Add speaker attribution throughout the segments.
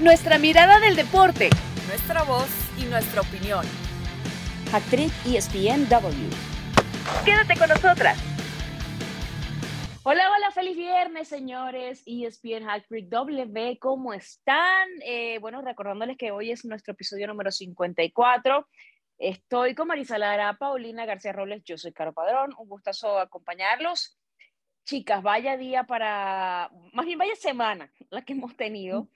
Speaker 1: Nuestra mirada del deporte.
Speaker 2: Nuestra voz y nuestra opinión.
Speaker 3: Actriz ESPNW.
Speaker 1: Quédate con nosotras.
Speaker 3: Hola, hola, feliz viernes, señores. ESPN Hacktrick W, ¿cómo están? Eh, bueno, recordándoles que hoy es nuestro episodio número 54. Estoy con Marisa Lara, Paulina García Robles, yo soy Caro Padrón, un gustazo acompañarlos. Chicas, vaya día para, más bien vaya semana la que hemos tenido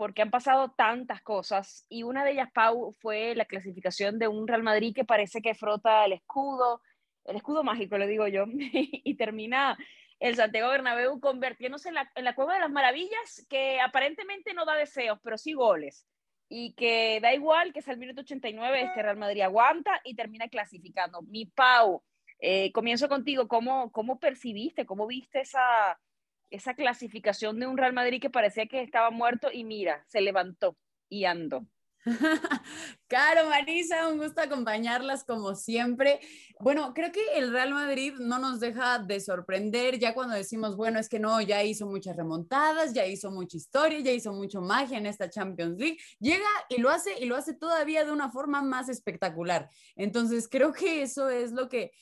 Speaker 3: porque han pasado tantas cosas y una de ellas, Pau, fue la clasificación de un Real Madrid que parece que frota el escudo, el escudo mágico, le digo yo, y termina el Santiago Bernabéu convirtiéndose en la, en la cueva de las maravillas que aparentemente no da deseos, pero sí goles. Y que da igual que es el minuto 89, este Real Madrid aguanta y termina clasificando. Mi Pau, eh, comienzo contigo, ¿cómo, ¿cómo percibiste, cómo viste esa, esa clasificación de un Real Madrid que parecía que estaba muerto y mira, se levantó y andó.
Speaker 2: Caro, Marisa, un gusto acompañarlas como siempre. Bueno, creo que el Real Madrid no nos deja de sorprender ya cuando decimos, bueno, es que no, ya hizo muchas remontadas, ya hizo mucha historia, ya hizo mucho magia en esta Champions League. Llega y lo hace y lo hace todavía de una forma más espectacular. Entonces, creo que eso es lo que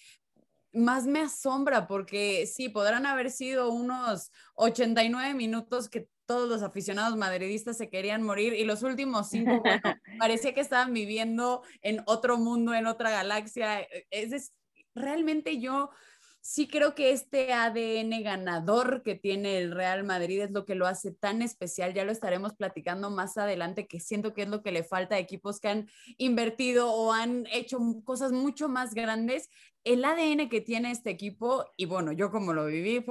Speaker 2: más me asombra porque sí, podrán haber sido unos 89 minutos que todos los aficionados madridistas se querían morir y los últimos cinco, bueno, parecía que estaban viviendo en otro mundo, en otra galaxia. E, es, realmente yo sí creo que este ADN ganador que tiene el Real Madrid es lo que lo hace tan especial. Ya lo estaremos platicando más adelante, que siento que es lo que le falta a equipos que han invertido o han hecho cosas mucho más grandes el ADN que tiene este equipo, y bueno, yo como lo viví,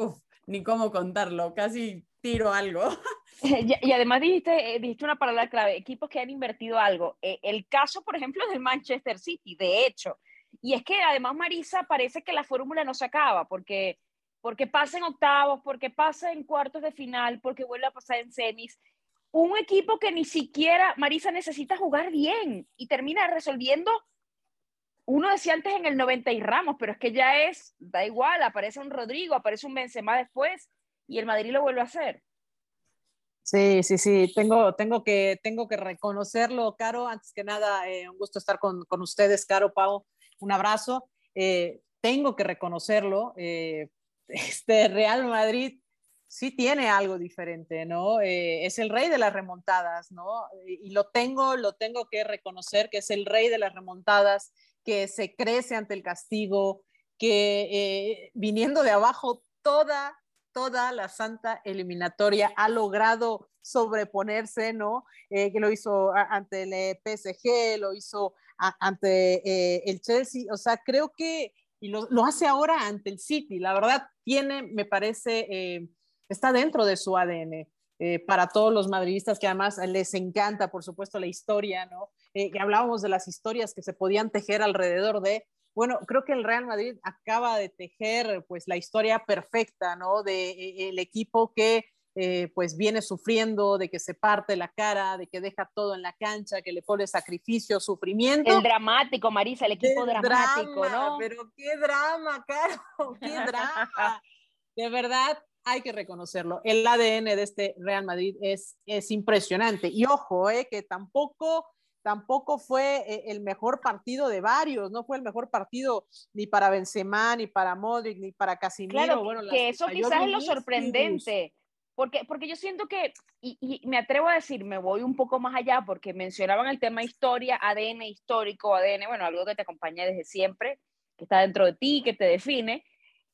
Speaker 2: ni cómo contarlo, casi tiro algo.
Speaker 3: Y, además dijiste, eh, dijiste una palabra clave, equipos que han invertido algo. Eh, el caso, por ejemplo, del Manchester City, de hecho. Y es que además, Marisa, parece que la fórmula no se acaba, porque, porque pasa en octavos, porque pasa en cuartos de final, porque vuelve a pasar en semis. Un equipo que ni siquiera, Marisa, necesita jugar bien y termina resolviendo uno decía antes en el 90 y Ramos, pero es que ya es, da igual, aparece un Rodrigo, aparece un Benzema después y el Madrid lo vuelve a hacer.
Speaker 4: Sí, sí, sí, tengo, tengo, que, tengo que reconocerlo, Caro. Antes que nada, eh, un gusto estar con, con, ustedes, Caro, Pau, un abrazo. Eh, tengo que reconocerlo, eh, este Real Madrid sí tiene algo diferente, ¿no? es el rey de las remontadas, ¿no? Y lo tengo, lo tengo que reconocer que es el rey de las remontadas que se crece ante el castigo, que eh, viniendo de abajo toda, toda la santa eliminatoria ha logrado sobreponerse, ¿no? Eh, que lo hizo ante el eh, PSG, lo hizo ante el Chelsea, o sea, creo que, y lo, lo, hace ahora ante el City, la verdad tiene, me parece, está dentro de su ADN. para todos los madridistas que además les encanta, por supuesto, la historia, ¿no? Eh, hablábamos de las historias que se podían tejer alrededor de, bueno, creo que el Real Madrid acaba de tejer pues la historia perfecta, ¿no? De eh, el equipo que eh, pues viene sufriendo, de que se parte la cara, de que deja todo en la cancha, que le pone sacrificio, sufrimiento.
Speaker 3: El dramático, Marisa, el equipo dramático, ¿no?
Speaker 4: Pero qué drama, Caro, qué drama. de verdad, hay que reconocerlo. El ADN de este Real Madrid es, es impresionante. Y ojo, eh, que tampoco tampoco fue eh, el mejor partido de varios, no fue el mejor partido ni para Benzema, ni para Modric, ni para Casimiro.
Speaker 3: Claro, bueno, que eso quizás es lo sorprendente, porque, porque yo siento que, y, me atrevo a decir, me voy un poco más allá, porque mencionaban el tema historia, ADN histórico, ADN, bueno, algo que te acompaña desde siempre, que está dentro de ti, que te define,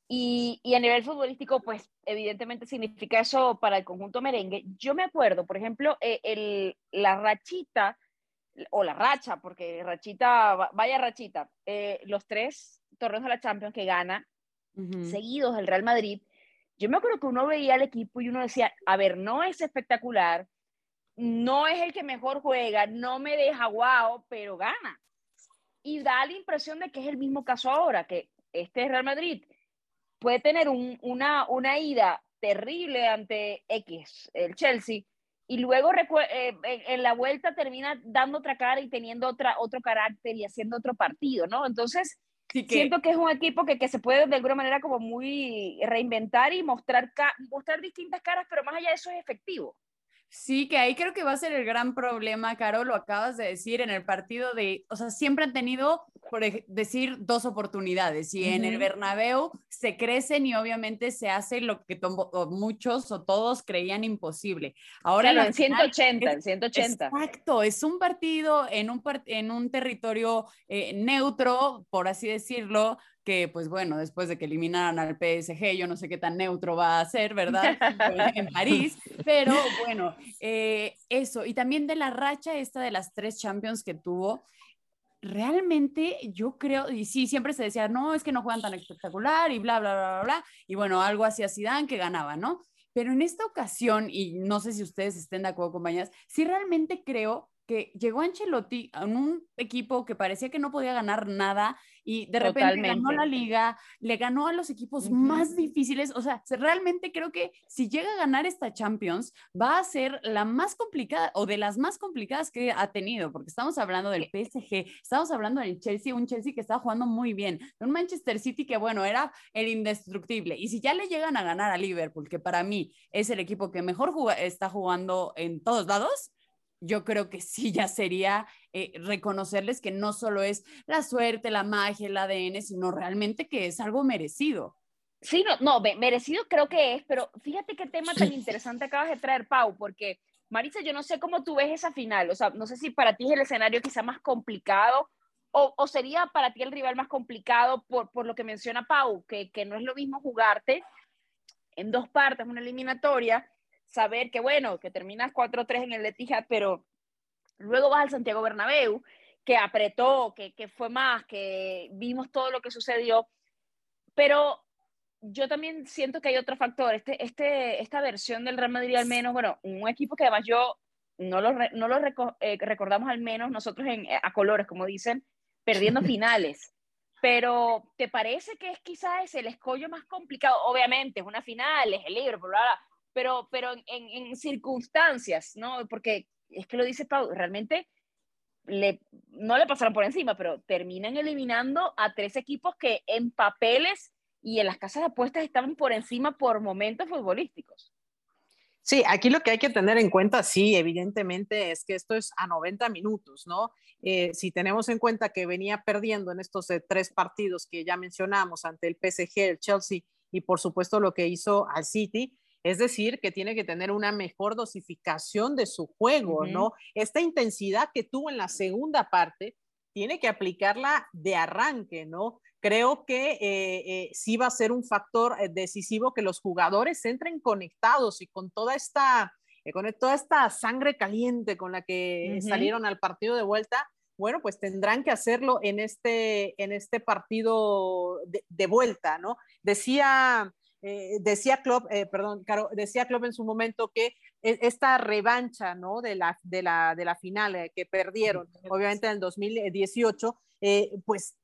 Speaker 3: y, y, a nivel futbolístico, pues evidentemente significa eso para el conjunto merengue. Yo me acuerdo, por ejemplo, eh, el, la rachita o la racha, porque rachita, vaya rachita, eh, los tres torneos de la Champions que gana seguidos el Real Madrid, yo me acuerdo que uno veía al equipo y uno decía, a ver, no es espectacular, no es el que mejor juega, no me deja guau, pero gana. Y da la impresión de que es el mismo caso ahora, que este Real Madrid puede tener una, una ida terrible ante X, el Chelsea, y luego eh, en la vuelta termina dando otra cara y teniendo otra, otro carácter y haciendo otro partido, ¿no? Entonces, siento que es un equipo que, que, se puede de alguna manera como muy reinventar y mostrar, mostrar distintas caras, pero más allá de eso es efectivo.
Speaker 2: Sí, que ahí creo que va a ser el gran problema, Caro, lo acabas de decir en el partido de, o sea, siempre han tenido, por decir, dos oportunidades y en el Bernabéu se crecen y obviamente se hace lo que muchos o todos creían imposible. Ahora
Speaker 3: en 180, en 180.
Speaker 2: Exacto, es un partido en un, en un territorio eh, neutro, por así decirlo, que pues bueno, después de que eliminaran al PSG, yo no sé qué tan neutro va a ser, ¿verdad? en París, pero bueno, eh, eso, y también de la racha esta de las tres Champions que tuvo, realmente yo creo, y sí, siempre se decía, no, es que no juegan tan espectacular y bla, bla, bla, bla, bla, y bueno, algo hacía Zidane que ganaba, ¿no? Pero en esta ocasión, y no sé si ustedes estén de acuerdo, compañeras, sí realmente creo que llegó Ancelotti a un equipo que parecía que no podía ganar nada y de repente ganó la liga, le ganó a los equipos más difíciles, o sea, realmente creo que si llega a ganar esta Champions va a ser la más complicada o de las más complicadas que ha tenido, porque estamos hablando del PSG, estamos hablando del Chelsea, un Chelsea que está jugando muy bien, un Manchester City que bueno, era el indestructible, y si ya le llegan a ganar a Liverpool, que para mí es el equipo que mejor está jugando en todos lados, yo creo que sí ya sería eh, reconocerles que no solo es la suerte, la magia, el ADN, sino realmente que es algo merecido.
Speaker 3: Sí, no, no, merecido creo que es, pero fíjate qué tema tan interesante acabas de traer, Pau, porque Marisa, yo no sé cómo tú ves esa final, o sea, no sé si para ti es el escenario quizá más complicado o, o sería para ti el rival más complicado por, por lo que menciona Pau, que, que no es lo mismo jugarte en dos partes, una eliminatoria, saber que, bueno, que terminas 4-3 en el Etihad, pero luego vas al Santiago Bernabéu, que apretó, que, que fue más, que vimos todo lo que sucedió, pero yo también siento que hay otro factor, este, este, esta versión del Real Madrid al menos, bueno, un equipo que además yo no lo, no lo eh, recordamos al menos nosotros en, a colores, como dicen, perdiendo finales. Pero ¿te parece que es quizás el escollo más complicado? Obviamente, es una final, es el libro, bla, bla, pero, pero en, en, circunstancias, ¿no? Porque es que lo dice Pau, realmente le, no le pasaron por encima, pero terminan eliminando a tres equipos que en papeles y en las casas de apuestas estaban por encima por momentos futbolísticos.
Speaker 4: Sí, aquí lo que hay que tener en cuenta, sí, evidentemente, es que esto es a 90 minutos, ¿no? Eh, si tenemos en cuenta que venía perdiendo en estos eh, tres partidos que ya mencionamos ante el PSG, el Chelsea y por supuesto lo que hizo al City, es decir, que tiene que tener una mejor dosificación de su juego, ¿no? Esta intensidad que tuvo en la segunda parte, tiene que aplicarla de arranque, ¿no? Creo que eh, eh, sí va a ser un factor eh, decisivo que los jugadores entren conectados y con toda esta, con toda esta sangre caliente con la que salieron al partido de vuelta, bueno, pues tendrán que hacerlo en este, en este partido de, de vuelta, ¿no? Decía eh, decía Klopp, eh, perdón, Caro, decía Klopp en su momento que e, esta revancha, ¿no? De la, de la, de la final eh, que perdieron, obviamente en el 2018, pues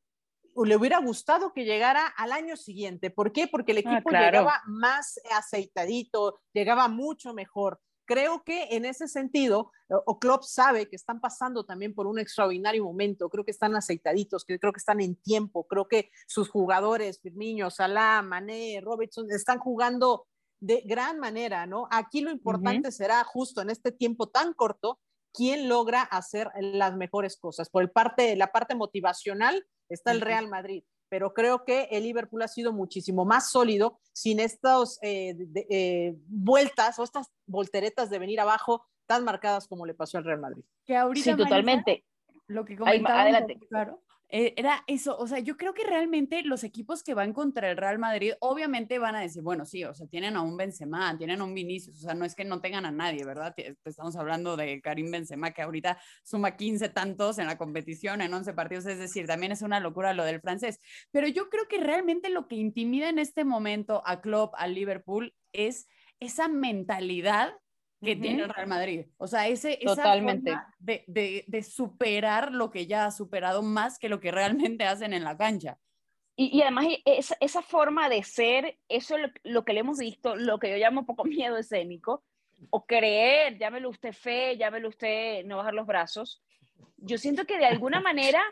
Speaker 4: le hubiera gustado que llegara al año siguiente. ¿Por qué? Porque el ah, equipo llegaba más aceitadito, llegaba mucho mejor creo que en ese sentido, o Klopp sabe que están pasando también por un extraordinario momento, creo que están aceitaditos, que creo que están en tiempo, creo que sus jugadores, Firmino, Salah, Mané, Robertson, están jugando de gran manera, ¿no? Aquí lo importante será justo en este tiempo tan corto, quién logra hacer las mejores cosas. Por el parte, la parte motivacional está el Real Madrid pero creo que el Liverpool ha sido muchísimo más sólido sin estas eh, eh, vueltas o estas volteretas de venir abajo tan marcadas como le pasó al Real Madrid.
Speaker 3: Que ahorita sí, totalmente.
Speaker 2: lo que comentaba, adelante. claro, eh, era eso, o sea, yo creo que realmente los equipos que van contra el Real Madrid, obviamente van a decir, bueno, sí, o sea, tienen a un Benzema, tienen a un Vinicius, o sea, no es que no tengan a nadie, ¿verdad? Estamos hablando de Karim Benzema, que ahorita suma 15 tantos en la competición, en 11 partidos, es decir, también es una locura lo del francés, pero yo creo que realmente lo que intimida en este momento a Klopp, a Liverpool, es esa mentalidad que tiene el Real Madrid. O sea, ese,
Speaker 3: Totalmente.
Speaker 2: de, de, de, superar lo que ya ha superado más que lo que realmente hacen en la cancha.
Speaker 3: Y, y además esa, esa, forma de ser, eso es lo, que le hemos visto, lo que yo llamo poco miedo escénico, o creer, llámelo usted fe, llámelo usted no bajar los brazos. Yo siento que de alguna manera,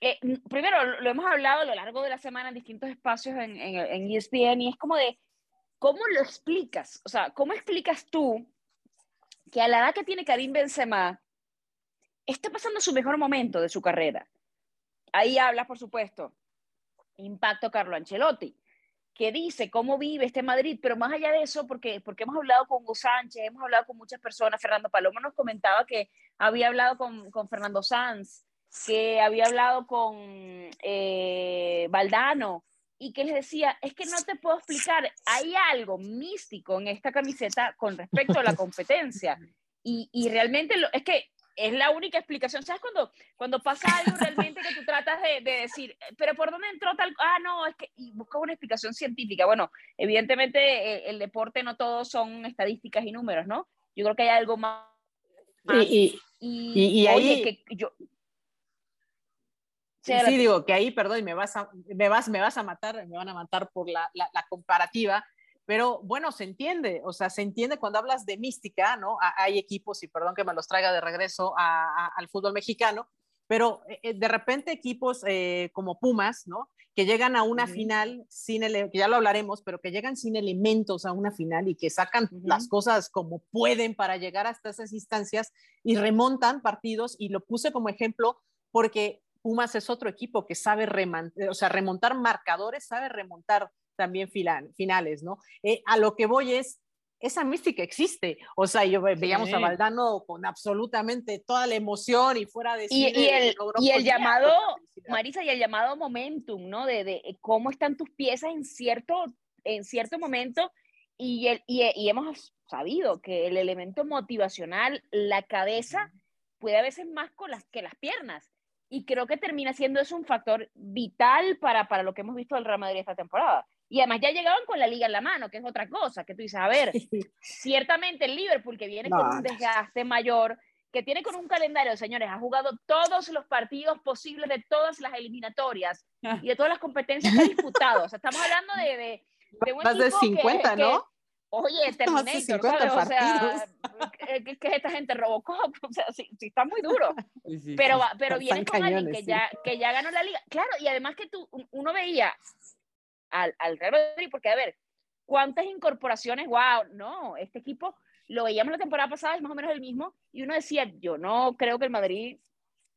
Speaker 3: eh, primero lo hemos hablado a lo largo de la semana en distintos espacios en, en, en ESPN y es como de, ¿cómo lo explicas? O sea, ¿cómo explicas tú que a la edad que tiene Karim Benzema, está pasando su mejor momento de su carrera. Ahí habla, por supuesto, impacto Carlo Ancelotti, que dice cómo vive este Madrid, pero más allá de eso, porque, porque hemos hablado con Hugo Sánchez, hemos hablado con muchas personas, Fernando Paloma nos comentaba que había hablado con, con Fernando Sanz, que había hablado con eh, Valdano, y que les decía, es que no te puedo explicar, hay algo místico en esta camiseta con respecto a la competencia. Y, y realmente lo, es que es la única explicación. ¿Sabes cuando, cuando pasa algo realmente que tú tratas de, de, decir, pero ¿por dónde entró tal? Ah, no, es que, y buscas una explicación científica. Bueno, evidentemente el, el, deporte no todo son estadísticas y números, ¿no? Yo creo que hay algo más.
Speaker 4: Y, y, y, y oye, ahí... que yo, Sí, sí, digo que ahí, perdón, me vas, a, me, vas, me vas a matar, me van a matar por la, la, la, comparativa, pero bueno, se entiende, o sea, se entiende cuando hablas de mística, ¿no? Hay equipos, y perdón que me los traiga de regreso a, a, al fútbol mexicano, pero eh, de repente equipos eh, como Pumas, ¿no? Que llegan a una uh -huh. final sin, que ya lo hablaremos, pero que llegan sin elementos a una final y que sacan uh -huh. las cosas como pueden para llegar hasta esas instancias y remontan partidos, y lo puse como ejemplo porque Pumas es otro equipo que sabe remontar, o sea, remontar marcadores, sabe remontar también final, finales, ¿no? Eh, a lo que voy es, esa mística existe. O sea, yo veíamos sí. a Valdano con absolutamente toda la emoción y fuera de
Speaker 3: Y, y el, y el llamado, Marisa, y el llamado momentum, ¿no? De, de, cómo están tus piezas en cierto, en cierto momento. Y, el, y, y hemos sabido que el elemento motivacional, la cabeza, puede a veces más con las, que las piernas y creo que termina siendo eso un factor vital para, para lo que hemos visto del Real Madrid esta temporada. Y además ya llegaban con la liga en la mano, que es otra cosa, que tú dices, a ver, ciertamente el Liverpool que viene no. con un desgaste mayor, que tiene con un calendario, señores, ha jugado todos los partidos posibles de todas las eliminatorias y de todas las competencias que ha disputado. O sea, estamos hablando de, de, de un
Speaker 4: Más de 50,
Speaker 3: que,
Speaker 4: ¿no?
Speaker 3: Que, Oye, Terminator, ¿sabes? O sea, ¿qué, ¿qué, es esta gente? Robocop, o sea, sí, sí está muy duro. Sí, sí, pero pero viene con cañones, alguien que, ya, que ya ganó la liga. Claro, y además que tú, uno veía al, al Real Madrid, porque a ver, ¿cuántas incorporaciones? ¡Wow! No, este equipo lo veíamos la temporada pasada, es más o menos el mismo, y uno decía, yo no creo que el Madrid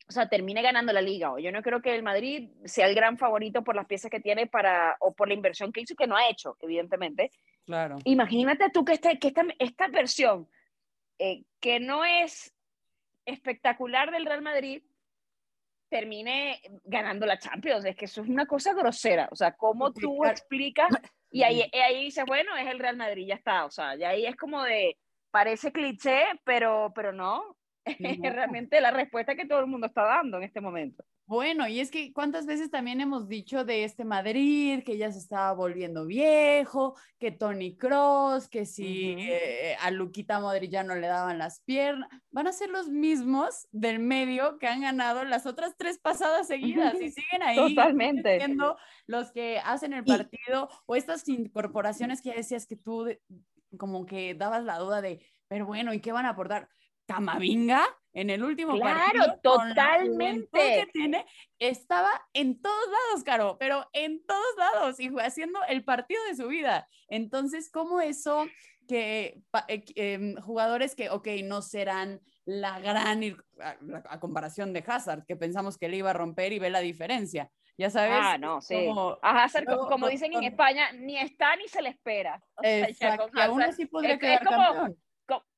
Speaker 3: o sea, termine ganando la liga. O yo no creo que el Madrid sea el gran favorito por las piezas que tiene para, o por la inversión que hizo que no ha hecho, evidentemente.
Speaker 2: Claro.
Speaker 3: Imagínate tú que, este, que esta, esta versión, eh, que no es espectacular del Real Madrid, termine ganando la Champions. Es que eso es una cosa grosera. O sea, ¿cómo tú explicas? Y ahí, ahí dices, bueno, es el Real Madrid, ya está. O sea, ya ahí es como de, parece cliché, pero, pero no. No. realmente la respuesta que todo el mundo está dando en este momento.
Speaker 2: Bueno, y es que cuántas veces también hemos dicho de este Madrid, que ya se estaba volviendo viejo, que Tony Cross, que si uh -huh. eh, a Luquita Modric ya no le daban las piernas, van a ser los mismos del medio que han ganado las otras tres pasadas seguidas y siguen ahí.
Speaker 3: Totalmente.
Speaker 2: Siendo los que hacen el partido y... o estas incorporaciones que ya decías que tú como que dabas la duda de, pero bueno, ¿y qué van a aportar? Camavinga en el último
Speaker 3: claro,
Speaker 2: partido.
Speaker 3: totalmente.
Speaker 2: que tiene, estaba en todos lados, Caro, pero en todos lados y fue haciendo el partido de su vida. Entonces, ¿cómo eso que eh, eh, jugadores que, ok, no serán la gran, a, a, comparación de Hazard, que pensamos que le iba a romper y ve la diferencia. Ya sabes.
Speaker 3: Ah, no, sí. Como, a Hazard, como, como dicen con, en España, ni está ni se le espera.
Speaker 2: O sea, exacto, aún así podría es, quedar
Speaker 3: es como,
Speaker 2: campeón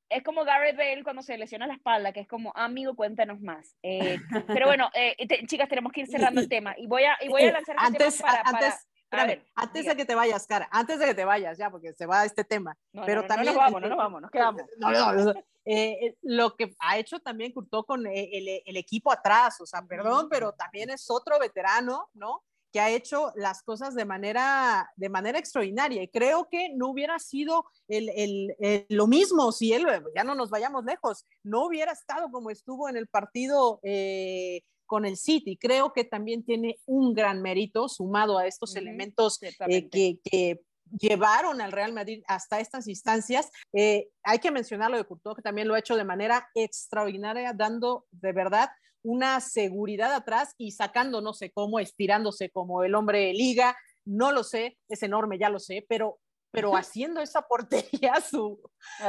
Speaker 3: es como Gareth Bale cuando se lesiona la espalda, que es como, amigo, cuéntanos más. Eh, pero bueno, eh, te, chicas, tenemos que ir cerrando el tema. Y voy a, y voy a lanzar
Speaker 4: este antes, para, antes, para, a ver, antes diga. de que te vayas, Cara, antes de que te vayas, ya, porque se va este tema.
Speaker 3: No,
Speaker 4: pero
Speaker 3: no,
Speaker 4: también,
Speaker 3: no nos vamos, no nos vamos, nos quedamos.
Speaker 4: No, no, eh, lo que ha hecho también Curtó con el, el, el, equipo atrás, o sea, perdón, pero también es otro veterano, ¿no? Que ha hecho las cosas de manera, de manera extraordinaria. Y creo que no hubiera sido el, el, el, lo mismo si él, ya no nos vayamos lejos, no hubiera estado como estuvo en el partido eh, con el City. Creo que también tiene un gran mérito sumado a estos uh -huh, elementos eh, que, que, llevaron al Real Madrid hasta estas instancias. Eh, hay que mencionar lo de Courtois, que también lo ha hecho de manera extraordinaria, dando de verdad una seguridad atrás y sacando, no sé cómo, estirándose como el hombre liga, no lo sé, es enorme, ya lo sé, pero pero haciendo esa portería su,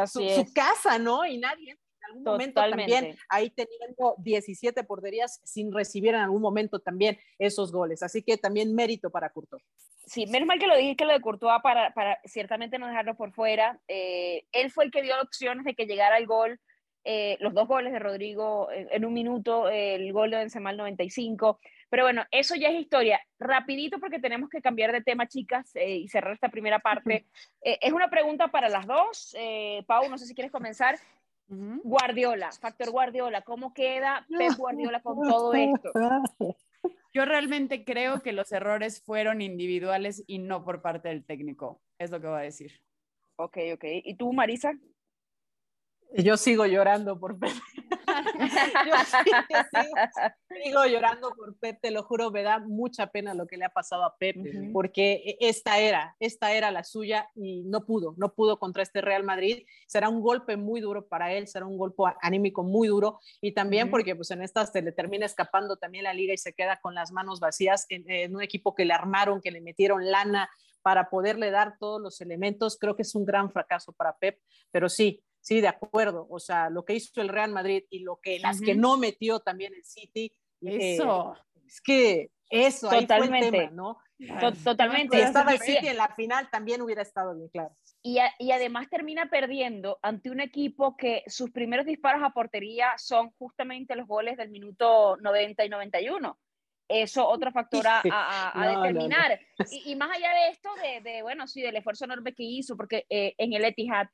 Speaker 4: su, su, casa, ¿no? Y nadie en algún momento también ahí teniendo 17 porterías sin recibir en algún momento también esos goles. Así que también mérito para Courtois.
Speaker 3: Sí, menos mal que lo dije que lo de Courtois para, para ciertamente no dejarlo por fuera. Eh, él fue el que dio opciones de que llegara el gol. Eh, los dos goles de Rodrigo en, un minuto, el gol de Benzema al 95. Pero bueno, eso ya es historia. Rapidito porque tenemos que cambiar de tema, chicas, eh, y cerrar esta primera parte. es una pregunta para las dos. Pau, no sé si quieres comenzar. Guardiola, factor Guardiola, ¿cómo queda Pep Guardiola con todo esto?
Speaker 2: Yo realmente creo que los errores fueron individuales y no por parte del técnico, es lo que voy a decir.
Speaker 3: Ok, ok. ¿Y tú, Marisa?
Speaker 4: Yo sigo llorando por Pep. Yo sigo, llorando por Pep, te lo juro, me da mucha pena lo que le ha pasado a Pep, porque esta era, esta era la suya y no pudo, no pudo contra este Real Madrid. Será un golpe muy duro para él, será un golpe anímico muy duro y también porque pues en estas se le termina escapando también la liga y se queda con las manos vacías en, en un equipo que le armaron, que le metieron lana para poderle dar todos los elementos. Creo que es un gran fracaso para Pep, pero sí, Sí, de acuerdo. O sea, lo que hizo el Real Madrid y lo que las que no metió también el City.
Speaker 2: Eh, eso.
Speaker 4: es que eso, Totalmente. ahí fue el tema, ¿no?
Speaker 3: Totalmente.
Speaker 4: Si estaba el City en la final, también hubiera estado bien claro.
Speaker 3: Y, y, además termina perdiendo ante un equipo que sus primeros disparos a portería son justamente los goles del minuto 90 y 91. Eso otro factor a, a, determinar. Y, y, más allá de esto, de, de, bueno, sí, del esfuerzo enorme que hizo, porque eh, en el Etihad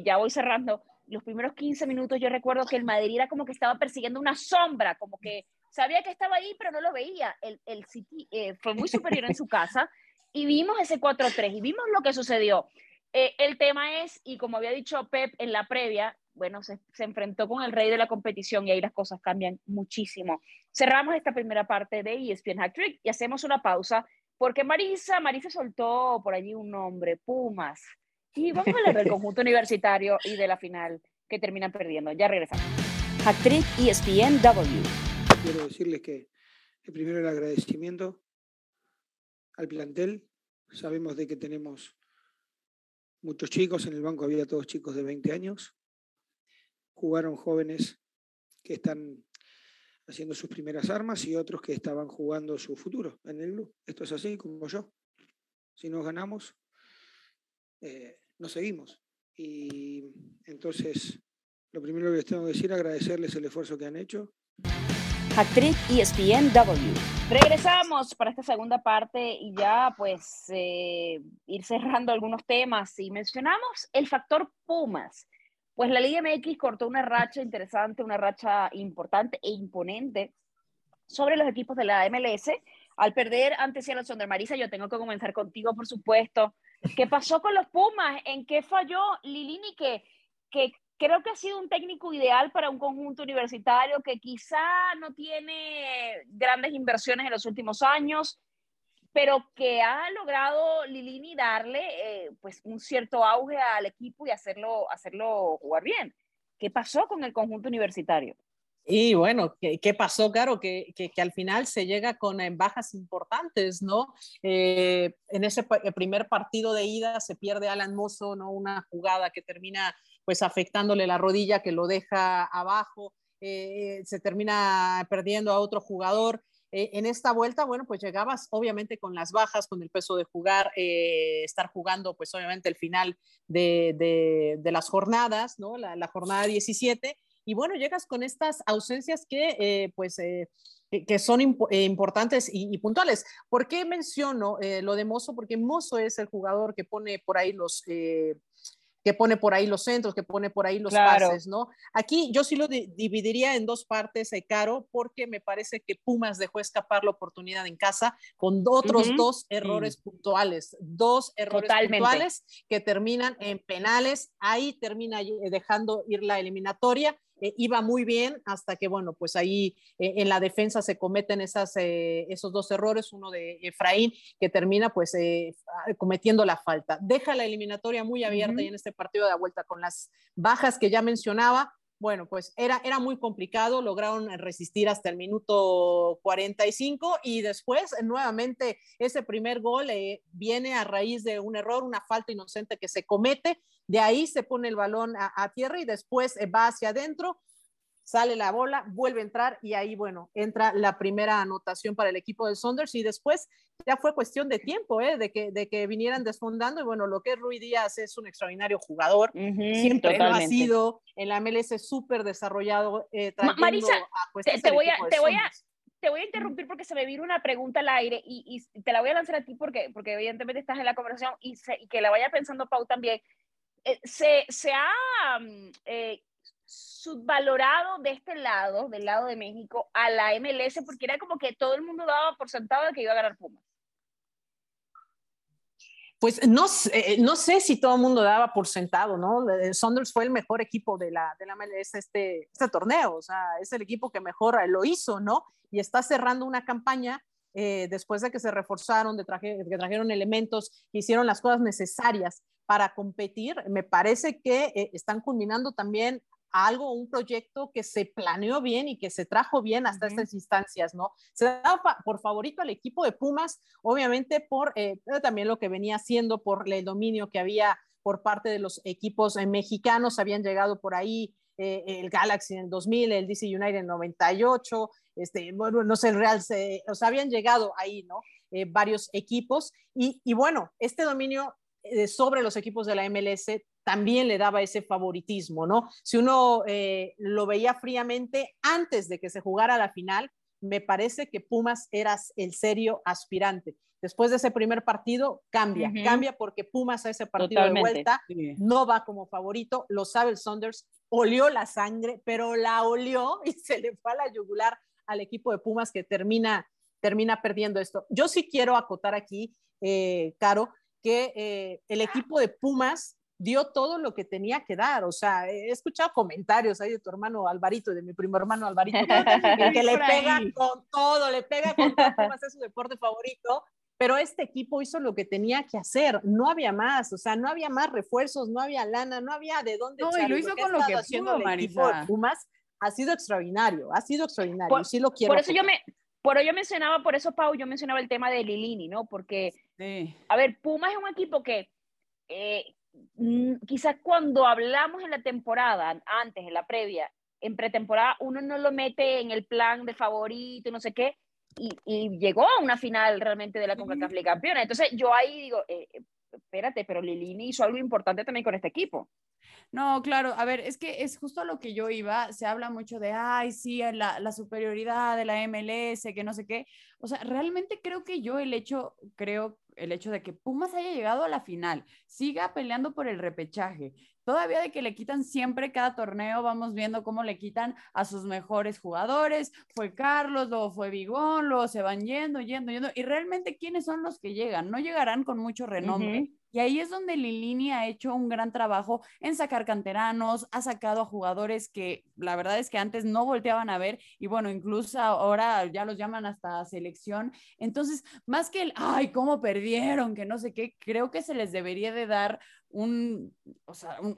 Speaker 3: ya voy cerrando, los primeros 15 minutos yo recuerdo que el Madrid era como que estaba persiguiendo una sombra, como que sabía que estaba ahí, pero no lo veía. El, el City eh, fue muy superior en su casa y vimos ese 4-3 y vimos lo que sucedió. Eh, el tema es, y como había dicho Pep en la previa, bueno, se, se, enfrentó con el rey de la competición y ahí las cosas cambian muchísimo. Cerramos esta primera parte de ESPN Hack Trick y hacemos una pausa porque Marisa, Marisa soltó por allí un nombre, Pumas. Y vamos a hablar del conjunto universitario y de la final que terminan perdiendo. Ya regresamos.
Speaker 1: Actriz ESPNW.
Speaker 5: Quiero decirles que el primero el agradecimiento al plantel. Sabemos de que tenemos muchos chicos, en el banco había todos chicos de 20 años. Jugaron jóvenes que están haciendo sus primeras armas y otros que estaban jugando su futuro en el club. Esto es así, como yo. Si nos ganamos, eh, nos seguimos. Y entonces, lo primero que les tengo que decir es agradecerles el esfuerzo que han hecho.
Speaker 1: Actriz ESPNW.
Speaker 3: Regresamos para esta segunda parte y ya pues eh, ir cerrando algunos temas y mencionamos el factor Pumas. Pues la Liga MX cortó una racha interesante, una racha importante e imponente sobre los equipos de la MLS. Al perder ante Seattle Sonder Marisa, yo tengo que comenzar contigo, por supuesto. ¿Qué pasó con los Pumas? ¿En qué falló Lilini? Que, que creo que ha sido un técnico ideal para un conjunto universitario que quizá no tiene grandes inversiones en los últimos años, pero que ha logrado Lilini darle eh, pues un cierto auge al equipo y hacerlo, hacerlo jugar bien. ¿Qué pasó con el conjunto universitario?
Speaker 4: Y bueno, ¿qué, pasó? Claro, que, que, al final se llega con eh, bajas importantes, ¿no? Eh, en ese primer partido de ida se pierde Alan Mozo, ¿no? Una jugada que termina pues afectándole la rodilla, que lo deja abajo, eh, se termina perdiendo a otro jugador. en esta vuelta, bueno, pues llegabas obviamente con las bajas, con el peso de jugar, estar jugando pues obviamente el final de, de, las jornadas, ¿no? La, la jornada 17 y bueno, llegas con estas ausencias que eh, pues... Eh, que son eh, importantes y, puntuales. ¿Por qué menciono lo de Mozo? Porque Mozo es el jugador que pone por ahí los, que pone por ahí los centros, que pone por ahí los pases, ¿no? Aquí yo sí lo dividiría en dos partes, eh, Caro, porque me parece que Pumas dejó escapar la oportunidad en casa con otros dos errores puntuales, dos errores puntuales que terminan en penales, ahí termina dejando ir la eliminatoria eh, iba muy bien hasta que, bueno, pues ahí eh, en la defensa se cometen esas, eh, esos dos errores, uno de Efraín que termina pues cometiendo la falta. Deja la eliminatoria muy abierta y en este partido de vuelta con las bajas que ya mencionaba, bueno, pues era, era muy complicado, lograron resistir hasta el minuto 45 y después nuevamente ese primer gol eh, viene a raíz de un error, una falta inocente que se comete, de ahí se pone el balón a, tierra y después eh, va hacia adentro, sale la bola, vuelve a entrar y ahí, bueno, entra la primera anotación para el equipo de Saunders y después ya fue cuestión de tiempo, ¿eh? de, que, de que vinieran desfondando y bueno, lo que es Rui Díaz es un extraordinario jugador, siempre lo ha sido, en la MLS súper desarrollado.
Speaker 3: Eh, Marisa, te, voy a, te, voy a, te voy a interrumpir porque se me vino una pregunta al aire y, te la voy a lanzar a ti porque, porque evidentemente estás en la conversación y, que la vaya pensando Pau también. Eh, se, se, ha mm, eh, subvalorado de este lado, del lado de México, a la MLS, porque era como que todo el mundo daba por sentado de que iba a ganar Pumas.
Speaker 4: Pues no, eh, no sé si todo el mundo daba por sentado, ¿no? Saunders fue el mejor equipo de la, de la MLS este, este torneo, o sea, es el equipo que mejor lo hizo, ¿no? Y está cerrando una campaña eh, después de que se reforzaron, de que trajeron elementos, hicieron las cosas necesarias para competir, me parece que eh, están culminando también algo, un proyecto que se planeó bien y que se trajo bien hasta estas instancias, ¿no? Se da por favorito al equipo de Pumas, obviamente por eh, también lo que venía haciendo, por el dominio que había por parte de los equipos eh, mexicanos, habían llegado por ahí eh, el Galaxy en el 2000, el DC United en 98, este, bueno, no sé, el Real, se, o sea, habían llegado ahí, ¿no? varios equipos y, y, bueno, este dominio sobre los equipos de la MLS también le daba ese favoritismo, ¿no? Si uno eh, lo veía fríamente antes de que se jugara la final, me parece que Pumas era el serio aspirante. Después de ese primer partido, cambia, cambia porque Pumas a ese partido de vuelta no va como favorito, lo sabe el Saunders, olió la sangre, pero la olió y se le fue a la yugular al equipo de Pumas que termina, termina perdiendo esto. Yo sí quiero acotar aquí, eh, Caro, que eh, el equipo de Pumas dio todo lo que tenía que dar. O sea, he escuchado comentarios ahí de tu hermano Alvarito, de mi primo hermano Alvarito, que, le pega con todo, le pega con todo, es su deporte favorito. Pero este equipo hizo lo que tenía que hacer, no había más, o sea, no había más refuerzos, no había lana, no había de dónde.
Speaker 2: No, y lo hizo con lo que pudo, Marisa.
Speaker 4: Pumas ha sido extraordinario, ha sido extraordinario, sí lo quiero.
Speaker 3: Por eso yo me, por ello mencionaba, por eso Pau, yo mencionaba el tema de Lilini, ¿no? Porque, a ver, Pumas es un equipo que eh, quizás cuando hablamos en la temporada, antes, en la previa, en pretemporada, uno no lo mete en el plan de favorito, no sé qué, y, llegó a una final realmente de la CONCACAF Liga Campeona. Entonces yo ahí digo, eh, espérate, pero Lilini hizo algo importante también con este equipo.
Speaker 2: No, claro, a ver, es que es justo a lo que yo iba, se habla mucho de, ay, sí, la, la superioridad de la MLS, que no sé qué. O sea, realmente creo que yo el hecho, creo el hecho de que Pumas haya llegado a la final, siga peleando por el repechaje, todavía de que le quitan siempre cada torneo, vamos viendo cómo le quitan a sus mejores jugadores, fue Carlos, luego fue Vigón, luego se van yendo, yendo, yendo, y realmente quiénes son los que llegan, no llegarán con mucho renombre. Y ahí es donde Lilini ha hecho un gran trabajo en sacar canteranos, ha sacado a jugadores que la verdad es que antes no volteaban a ver y bueno, incluso ahora ya los llaman hasta selección. Entonces, más que el, ay, cómo perdieron, que no sé qué, creo que se les debería de dar un, o sea, un,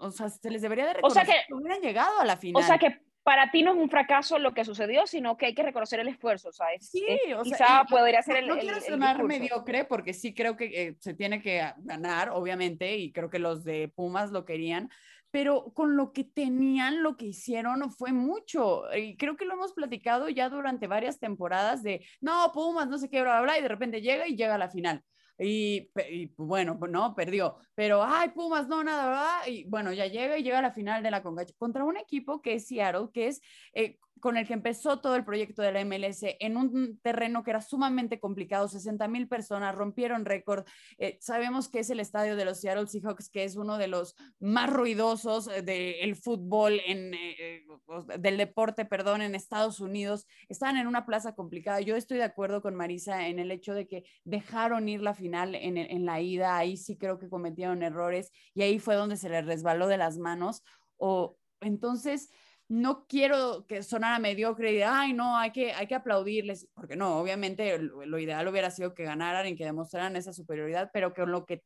Speaker 2: o sea, se les debería de reconocer
Speaker 3: o sea
Speaker 2: que, hubieran llegado a la final.
Speaker 3: O sea que para ti no es un fracaso lo que sucedió, sino que hay que reconocer el esfuerzo, ¿sabes?
Speaker 2: Sí,
Speaker 3: o quizá sea, podría ser el.
Speaker 2: No quiero sonar mediocre porque sí creo que eh, se tiene que ganar, obviamente, y creo que los de Pumas lo querían, pero con lo que tenían, lo que hicieron fue mucho. Y creo que lo hemos platicado ya durante varias temporadas de, no, Pumas, no sé qué, bla, bla, bla, y de repente llega y llega a la final. Y, bueno, pues, no, perdió. Pero, ay, Pumas, no, nada, ¿verdad? Y bueno, ya llega y llega a la final de la Conga contra un equipo que es Seattle, que es eh, con el que empezó todo el proyecto de la MLS en un terreno que era sumamente complicado, 60 mil personas rompieron récord. Eh, sabemos que es el estadio de los Seattle Seahawks, que es uno de los más ruidosos eh, del fútbol, en, eh, del deporte, perdón, en Estados Unidos. Estaban en una plaza complicada. Yo estoy de acuerdo con Marisa en el hecho de que dejaron ir la final en, en la ida. Ahí sí creo que cometieron errores y ahí fue donde se les resbaló de las manos. O entonces no quiero que sonara mediocre y ay, no, hay que, hay que aplaudirles, porque no, obviamente lo, ideal hubiera sido que ganaran y que demostraran esa superioridad, pero que lo que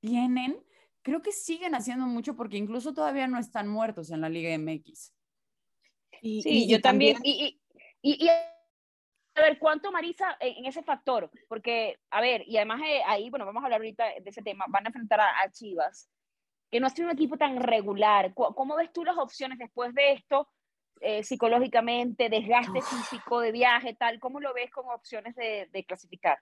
Speaker 2: tienen, creo que siguen haciendo mucho porque incluso todavía no están muertos en la Liga MX.
Speaker 3: Y, sí, yo también. Y, y, a ver, ¿cuánto Marisa en, ese factor? Porque, a ver, y además eh, ahí, bueno, vamos a hablar ahorita de ese tema, van a enfrentar a, Chivas, que no ha sido un equipo tan regular. ¿Cómo ves tú las opciones después de esto, eh, psicológicamente, desgaste físico, de viaje, tal? ¿Cómo lo ves como opciones de, de clasificar?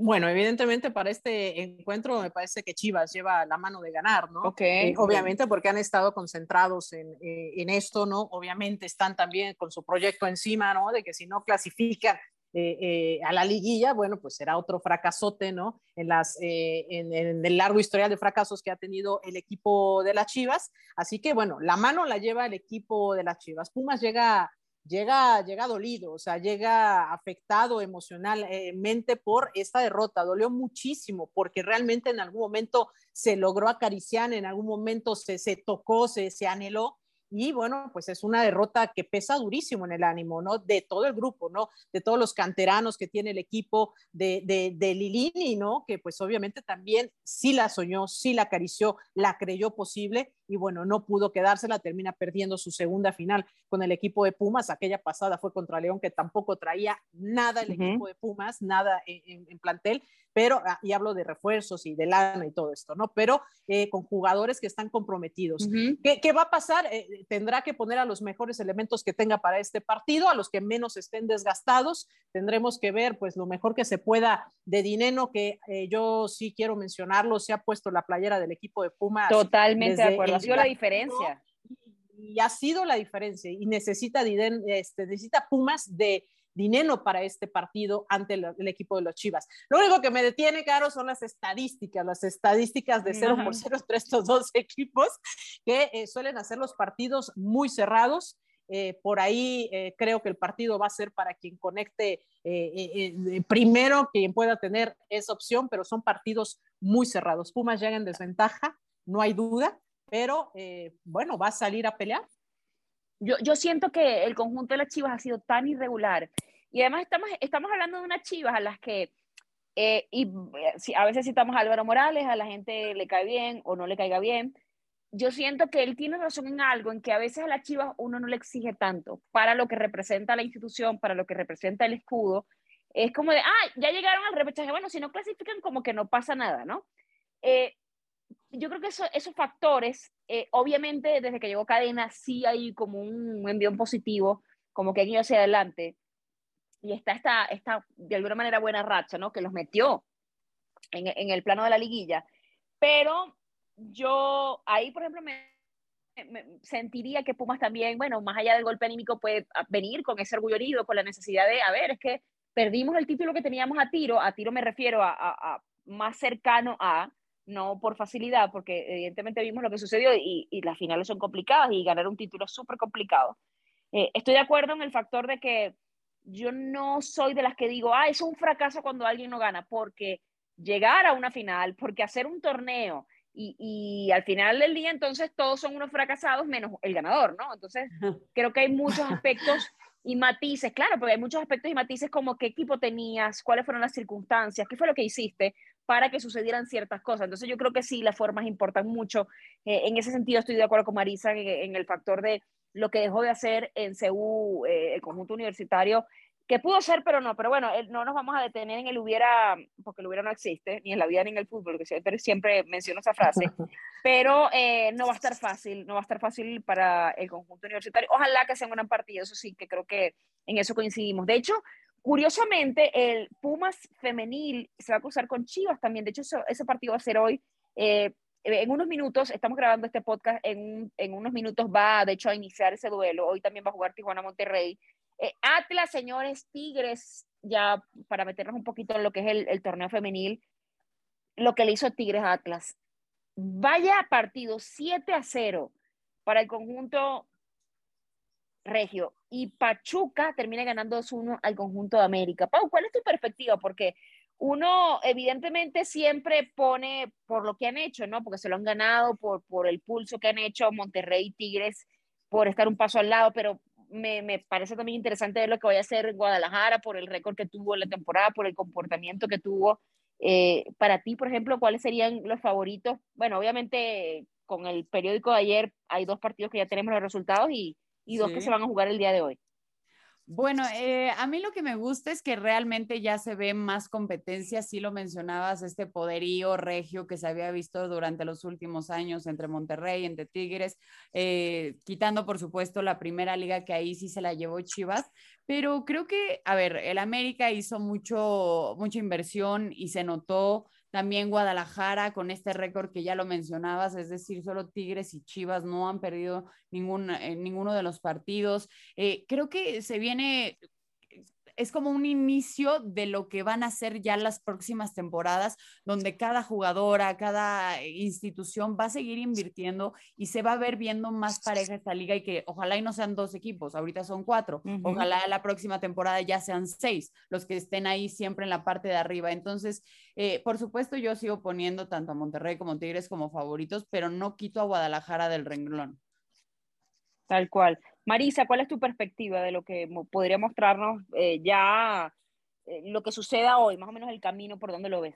Speaker 4: Bueno, evidentemente para este encuentro me parece que Chivas lleva la mano de ganar, ¿no?
Speaker 3: Ok.
Speaker 4: Eh, obviamente porque han estado concentrados en, eh, en, esto, ¿no? Obviamente están también con su proyecto encima, ¿no? De que si no clasifican eh, a la liguilla, bueno, pues será otro fracasote, ¿no? En, las, en, en, el largo historial de fracasos que ha tenido el equipo de las Chivas. Así que, bueno, la mano la lleva el equipo de las Chivas. Pumas llega llega, llega dolido, o sea, llega afectado emocionalmente por esta derrota. Dolió muchísimo porque realmente en algún momento se logró acariciar, en algún momento se, se tocó, se, se anheló y bueno, pues es una derrota que pesa durísimo en el ánimo, ¿no? De todo el grupo, ¿no? De todos los canteranos que tiene el equipo de, de, de Lilini, ¿no? Que pues obviamente también sí la soñó, sí la acarició, la creyó posible y bueno, no pudo quedársela, termina perdiendo su segunda final con el equipo de Pumas. Aquella pasada fue contra León, que tampoco traía nada el equipo de Pumas, nada en, en, plantel, pero, ah, y hablo de refuerzos y de lana y todo esto, ¿no? Pero eh, con jugadores que están comprometidos. Uh -huh. ¿Qué, ¿Qué, va a pasar? Eh, tendrá que poner a los mejores elementos que tenga para este partido, a los que menos estén desgastados. Tendremos que ver, pues, lo mejor que se pueda de Dineno, que eh, yo sí quiero mencionarlo, se ha puesto la playera del equipo de Pumas.
Speaker 3: Totalmente de acuerdo ha sido la diferencia.
Speaker 4: Y ha sido la diferencia. Y necesita, este, necesita Pumas de dinero para este partido ante el, el, equipo de los Chivas. Lo único que me detiene, Caro, son las estadísticas, las estadísticas de 0 por 0 entre estos dos equipos que eh, suelen hacer los partidos muy cerrados. Eh, por ahí eh, creo que el partido va a ser para quien conecte eh, primero, quien pueda tener esa opción, pero son partidos muy cerrados. Pumas llega en desventaja, no hay duda, pero eh, bueno, va a salir a pelear.
Speaker 3: Yo, yo siento que el conjunto de las Chivas ha sido tan irregular y además estamos, estamos hablando de unas Chivas a las que, eh, y eh, a veces citamos a Álvaro Morales, a la gente le cae bien o no le caiga bien. Yo siento que él tiene razón en algo, en que a veces a las Chivas uno no le exige tanto para lo que representa la institución, para lo que representa el escudo. Es como de, ah, ya llegaron al repechaje, bueno, si no clasifican como que no pasa nada, ¿no? Eh, yo creo que eso, esos factores, eh, obviamente desde que llegó Cadena sí hay como un envión positivo, como que han ido hacia adelante, y está esta, esta de alguna manera buena racha, ¿no? Que los metió en, en el plano de la liguilla. Pero yo ahí, por ejemplo, me, me, sentiría que Pumas también, bueno, más allá del golpe anímico, puede venir con ese orgullo herido, con la necesidad de, a ver, es que perdimos el título que teníamos a tiro, a tiro me refiero a, a, a más cercano a, no por facilidad, porque evidentemente vimos lo que sucedió y, y las finales son complicadas y ganar un título es súper complicado. Eh, estoy de acuerdo en el factor de que yo no soy de las que digo, ah, es un fracaso cuando alguien no gana, porque llegar a una final, porque hacer un torneo y, y al final del día entonces todos son unos fracasados menos el ganador, ¿no? Entonces creo que hay muchos aspectos y matices, claro, porque hay muchos aspectos y matices como qué equipo tenías, cuáles fueron las circunstancias, qué fue lo que hiciste para que sucedieran ciertas cosas. Entonces yo creo que sí, las formas importan mucho. Eh, en ese sentido estoy de acuerdo con Marisa en, en, el factor de lo que dejó de hacer en CEU eh, el conjunto universitario, que pudo ser, pero no. Pero bueno, no nos vamos a detener en el hubiera, porque el hubiera no existe, ni en la vida ni en el fútbol, que siempre, siempre menciono esa frase. Pero eh, no va a estar fácil, no va a estar fácil para el conjunto universitario. Ojalá que sea un gran partido, eso sí, que creo que en eso coincidimos. De hecho, Curiosamente, el Pumas femenil se va a cruzar con Chivas también. De hecho, ese partido va a ser hoy. Eh, en unos minutos, estamos grabando este podcast, en, unos minutos va, de hecho, a iniciar ese duelo. Hoy también va a jugar Tijuana Monterrey. Eh, Atlas, señores, Tigres, ya para meternos un poquito en lo que es el, el torneo femenil, lo que le hizo Tigres a Atlas. Vaya partido 7 a 0 para el conjunto regio y Pachuca termina ganando 2-1 al conjunto de América. Pau, ¿cuál es tu perspectiva? Porque uno evidentemente siempre pone por lo que han hecho, ¿no? Porque se lo han ganado, por, por el pulso que han hecho Monterrey y Tigres, por estar un paso al lado, pero me, me, parece también interesante ver lo que vaya a hacer Guadalajara por el récord que tuvo en la temporada, por el comportamiento que tuvo Eh, para ti, por ejemplo, ¿cuáles serían los favoritos? Bueno, obviamente con el periódico de ayer hay dos partidos que ya tenemos los resultados y, y dos que se van a jugar el día de hoy.
Speaker 2: Bueno, eh, a mí lo que me gusta es que realmente ya se ve más competencia, sí lo mencionabas, este poderío regio que se había visto durante los últimos años entre Monterrey, entre Tigres, eh, quitando por supuesto la primera liga que ahí sí se la llevó Chivas, pero creo que, a ver, el América hizo mucho, mucha inversión y se notó también Guadalajara con este récord que ya lo mencionabas, es decir, solo Tigres y Chivas no han perdido ningún, eh, ninguno de los partidos. Eh, creo que se viene es como un inicio de lo que van a ser ya las próximas temporadas, donde cada jugadora, cada institución va a seguir invirtiendo y se va a ver viendo más pareja esta liga y que ojalá y no sean dos equipos, ahorita son cuatro, ojalá la próxima temporada ya sean seis, los que estén ahí siempre en la parte de arriba. Entonces, eh, por supuesto, yo sigo poniendo tanto a Monterrey como Tigres como favoritos, pero no quito a Guadalajara del renglón.
Speaker 3: Tal cual. Marisa, ¿cuál es tu perspectiva de lo que podría mostrarnos eh, ya eh, lo que suceda hoy, más o menos el camino por donde lo ves?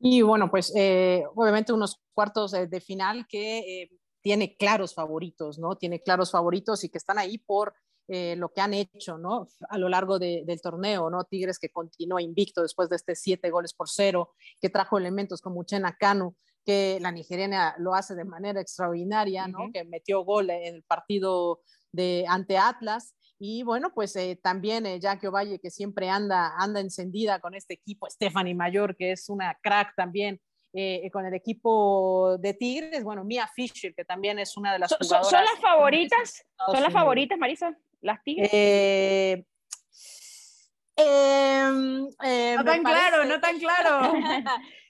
Speaker 4: Y bueno, pues eh, obviamente unos cuartos de final que tiene claros favoritos, ¿no? Tiene claros favoritos y que están ahí por lo que han hecho, ¿no? A lo largo del torneo, ¿no? Tigres que continúa invicto después de este siete goles por cero, que trajo elementos como Uchena Kanu, que la nigeriana lo hace de manera extraordinaria, ¿no? Que metió gol en el partido de ante Atlas. Y bueno, pues eh, también eh, Jackie Ovalle, que siempre anda, anda encendida con este equipo, Stephanie Mayor, que es una crack también eh, con el equipo de Tigres, bueno, Mia Fisher, que también es una de las jugadoras.
Speaker 3: ¿Son las favoritas? ¿Son las favoritas, Marisa? ¿Las Tigres?
Speaker 4: Eh,
Speaker 2: Em, eh, no tan claro, no tan claro.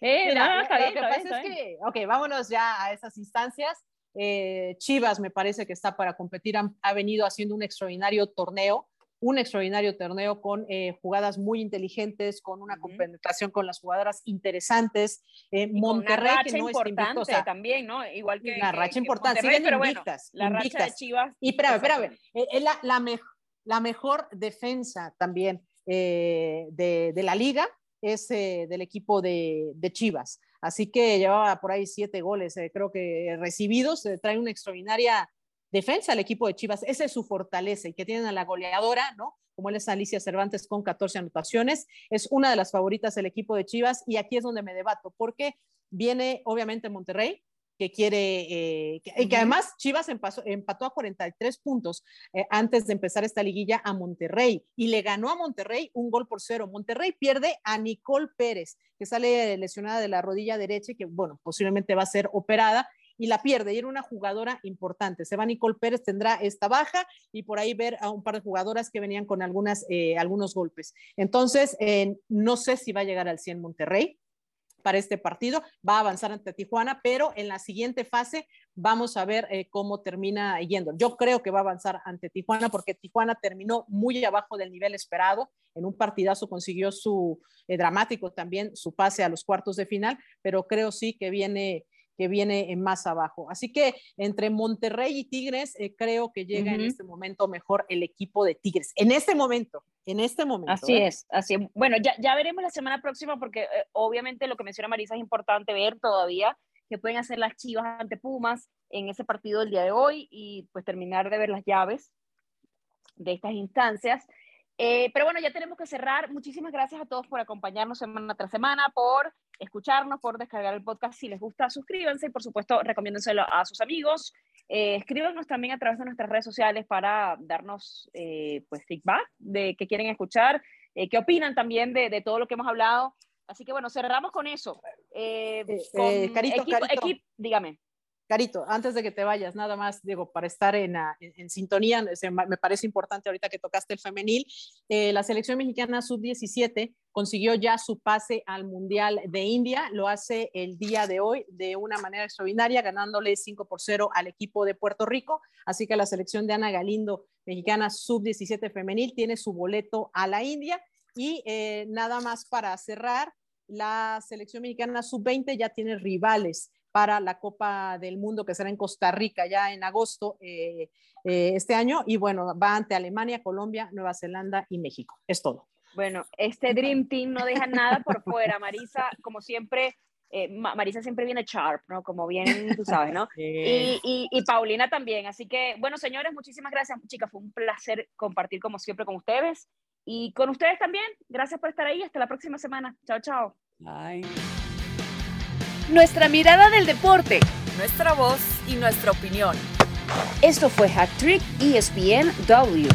Speaker 4: eh, Mira, está bien, lo que pasa es que, ok, vámonos ya a esas instancias. Eh, Chivas me parece que está para competir, ha, venido haciendo un extraordinario torneo, un extraordinario torneo con eh, jugadas muy inteligentes, con una compenetración con las jugadoras interesantes.
Speaker 3: Eh, Monterrey, que no importante es también, ¿no? Igual que.
Speaker 4: Una racha importante, siguen pero invictas.
Speaker 3: la racha de Chivas.
Speaker 4: Y espérame, espérame, es la, la, la mejor defensa también eh, de, la liga es eh, del equipo de, Chivas. Así que llevaba por ahí siete goles, eh, creo que recibidos. trae una extraordinaria defensa al equipo de Chivas. Esa es su fortaleza y que tienen a la goleadora, ¿no? Como él es Alicia Cervantes con 14 anotaciones. Es una de las favoritas del equipo de Chivas y aquí es donde me debato, porque viene obviamente Monterrey, que quiere, eh, y que además Chivas empató a 43 puntos eh, antes de empezar esta liguilla a Monterrey y le ganó a Monterrey un gol por cero. Monterrey pierde a Nicole Pérez, que sale lesionada de la rodilla derecha y que, bueno, posiblemente va a ser operada y la pierde y era una jugadora importante. Se va Nicole Pérez, tendrá esta baja y por ahí ver a un par de jugadoras que venían con algunas, eh, algunos golpes. Entonces, no sé si va a llegar al 100 Monterrey, para este partido. Va a avanzar ante Tijuana, pero en la siguiente fase vamos a ver eh, cómo termina yendo. Yo creo que va a avanzar ante Tijuana porque Tijuana terminó muy abajo del nivel esperado. En un partidazo consiguió su eh, dramático también su pase a los cuartos de final, pero creo sí que viene que viene más abajo. Así que entre Monterrey y Tigres, eh, creo que llega en este momento mejor el equipo de Tigres. En este momento, en este momento.
Speaker 3: Así ¿eh? es, así es. Bueno, ya, ya veremos la semana próxima porque eh, obviamente lo que menciona Marisa es importante ver todavía que pueden hacer las Chivas ante Pumas en ese partido del día de hoy y pues terminar de ver las llaves de estas instancias. Pero bueno, ya tenemos que cerrar. Muchísimas gracias a todos por acompañarnos semana tras semana, por escucharnos, por descargar el podcast. Si les gusta, suscríbanse y por supuesto recomiéndenselo a sus amigos. Eh, escríbanos también a través de nuestras redes sociales para darnos eh, pues feedback de qué quieren escuchar, eh, qué opinan también de, de, todo lo que hemos hablado. Así que bueno, cerramos con eso. Eh,
Speaker 4: con carito,
Speaker 3: carito. dígame.
Speaker 4: Carito, antes de que te vayas, nada más, digo, para estar en, en, sintonía, me parece importante ahorita que tocaste el femenil, eh, la selección mexicana sub-17 consiguió ya su pase al Mundial de India, lo hace el día de hoy de una manera extraordinaria, ganándole 5 por 0 al equipo de Puerto Rico, así que la selección de Ana Galindo, mexicana sub-17 femenil, tiene su boleto a la India. Y eh, nada más para cerrar, la selección mexicana sub-20 ya tiene rivales para la Copa del Mundo que será en Costa Rica ya en agosto eh, eh, este año. Y bueno, va ante Alemania, Colombia, Nueva Zelanda y México. Es todo.
Speaker 3: Bueno, este Dream Team no deja nada por fuera. Marisa, como siempre, eh, Marisa siempre viene sharp, ¿no? Como bien, tú sabes, ¿no? Y, y, y, Paulina también. Así que, bueno, señores, muchísimas gracias, chicas. Fue un placer compartir como siempre con ustedes. Y con ustedes también. Gracias por estar ahí. Hasta la próxima semana. Chao, chao.
Speaker 2: Bye.
Speaker 1: Nuestra mirada del deporte.
Speaker 6: Nuestra voz y nuestra opinión.
Speaker 1: Esto fue Hat Trick ESPN W.